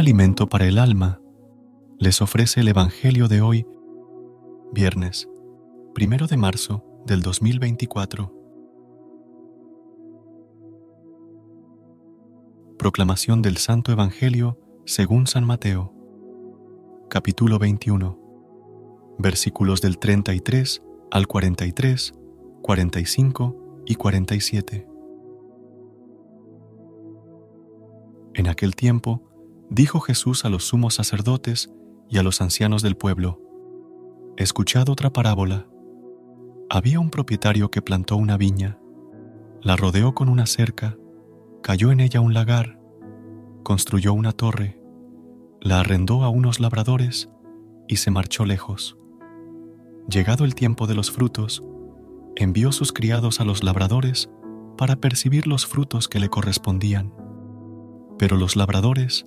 alimento para el alma, les ofrece el Evangelio de hoy, viernes, primero de marzo del 2024. Proclamación del Santo Evangelio según San Mateo, capítulo 21, versículos del 33 al 43, 45 y 47. En aquel tiempo, dijo Jesús a los sumos sacerdotes y a los ancianos del pueblo, Escuchad otra parábola. Había un propietario que plantó una viña, la rodeó con una cerca, cayó en ella un lagar, construyó una torre, la arrendó a unos labradores y se marchó lejos. Llegado el tiempo de los frutos, envió sus criados a los labradores para percibir los frutos que le correspondían. Pero los labradores,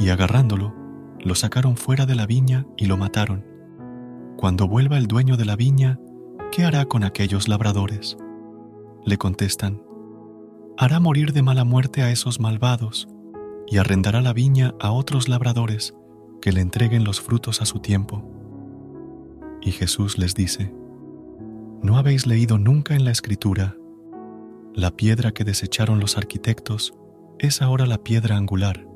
Y agarrándolo, lo sacaron fuera de la viña y lo mataron. Cuando vuelva el dueño de la viña, ¿qué hará con aquellos labradores? Le contestan, hará morir de mala muerte a esos malvados y arrendará la viña a otros labradores que le entreguen los frutos a su tiempo. Y Jesús les dice, ¿no habéis leído nunca en la escritura, la piedra que desecharon los arquitectos es ahora la piedra angular.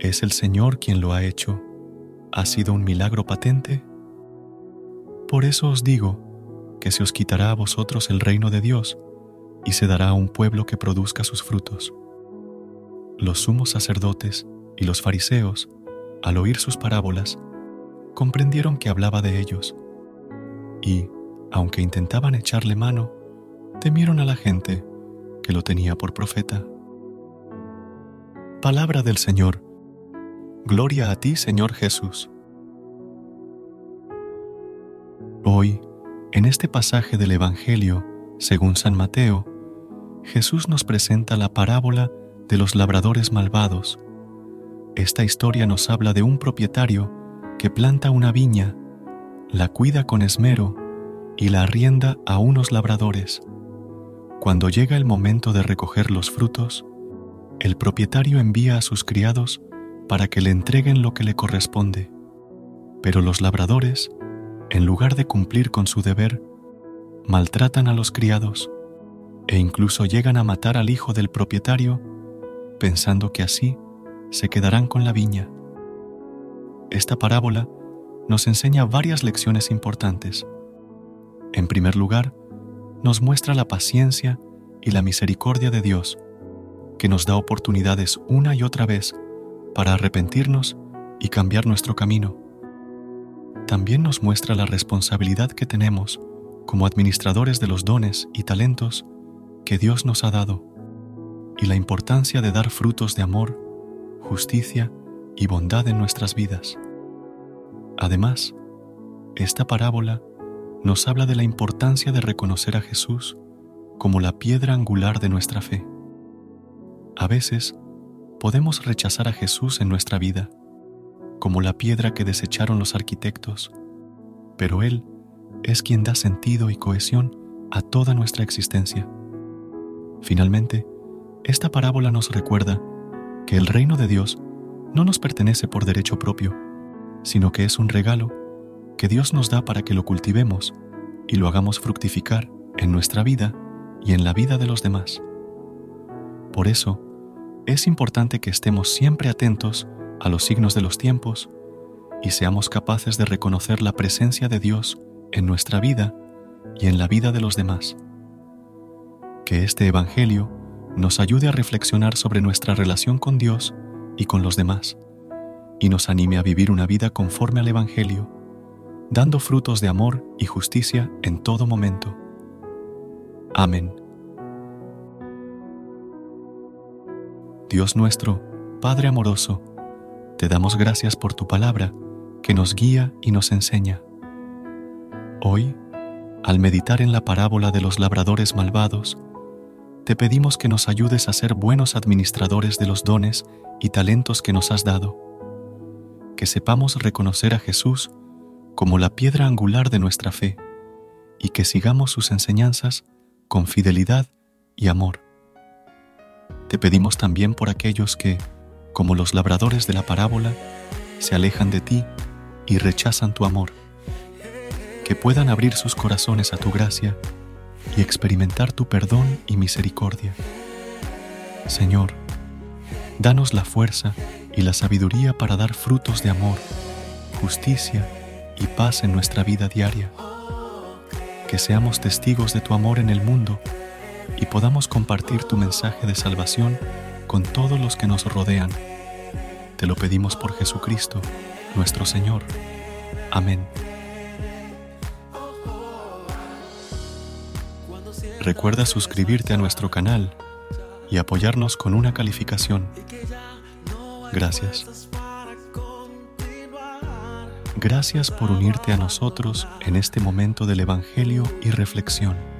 Es el Señor quien lo ha hecho. ¿Ha sido un milagro patente? Por eso os digo que se os quitará a vosotros el reino de Dios y se dará a un pueblo que produzca sus frutos. Los sumos sacerdotes y los fariseos, al oír sus parábolas, comprendieron que hablaba de ellos y, aunque intentaban echarle mano, temieron a la gente que lo tenía por profeta. Palabra del Señor. Gloria a ti, Señor Jesús. Hoy, en este pasaje del Evangelio, según San Mateo, Jesús nos presenta la parábola de los labradores malvados. Esta historia nos habla de un propietario que planta una viña, la cuida con esmero y la arrienda a unos labradores. Cuando llega el momento de recoger los frutos, el propietario envía a sus criados para que le entreguen lo que le corresponde, pero los labradores, en lugar de cumplir con su deber, maltratan a los criados e incluso llegan a matar al hijo del propietario pensando que así se quedarán con la viña. Esta parábola nos enseña varias lecciones importantes. En primer lugar, nos muestra la paciencia y la misericordia de Dios que nos da oportunidades una y otra vez para arrepentirnos y cambiar nuestro camino. También nos muestra la responsabilidad que tenemos como administradores de los dones y talentos que Dios nos ha dado y la importancia de dar frutos de amor, justicia y bondad en nuestras vidas. Además, esta parábola nos habla de la importancia de reconocer a Jesús como la piedra angular de nuestra fe. A veces, podemos rechazar a Jesús en nuestra vida, como la piedra que desecharon los arquitectos, pero Él es quien da sentido y cohesión a toda nuestra existencia. Finalmente, esta parábola nos recuerda que el reino de Dios no nos pertenece por derecho propio, sino que es un regalo que Dios nos da para que lo cultivemos y lo hagamos fructificar en nuestra vida y en la vida de los demás. Por eso, es importante que estemos siempre atentos a los signos de los tiempos y seamos capaces de reconocer la presencia de Dios en nuestra vida y en la vida de los demás. Que este Evangelio nos ayude a reflexionar sobre nuestra relación con Dios y con los demás, y nos anime a vivir una vida conforme al Evangelio, dando frutos de amor y justicia en todo momento. Amén. Dios nuestro, Padre amoroso, Te damos gracias por tu palabra que nos guía y nos enseña. Hoy, al meditar en la parábola de los labradores malvados, te pedimos que nos ayudes a ser buenos administradores de los dones y talentos que nos has dado, que sepamos reconocer a Jesús como la piedra angular de nuestra fe y que sigamos sus enseñanzas con fidelidad y amor. Te pedimos también por aquellos que, como los labradores de la parábola, se alejan de ti y rechazan tu amor, que puedan abrir sus corazones a tu gracia y experimentar tu perdón y misericordia. Señor, danos la fuerza y la sabiduría para dar frutos de amor, justicia y paz en nuestra vida diaria. Que seamos testigos de tu amor en el mundo y podamos compartir tu mensaje de salvación con todos los que nos rodean. Te lo pedimos por Jesucristo, nuestro Señor. Amén. Recuerda suscribirte a nuestro canal y apoyarnos con una calificación. Gracias. Gracias por unirte a nosotros en este momento del Evangelio y reflexión.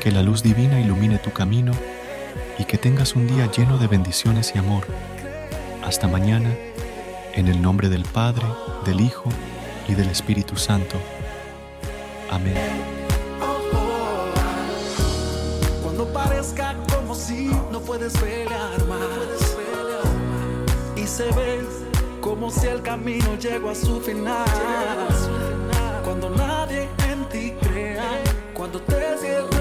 Que la luz divina ilumine tu camino y que tengas un día lleno de bendiciones y amor. Hasta mañana, en el nombre del Padre, del Hijo y del Espíritu Santo. Amén. Cuando parezca como si no puedes pelear más y se ve como si el camino llegó a su final. Cuando nadie en ti crea, cuando te cierras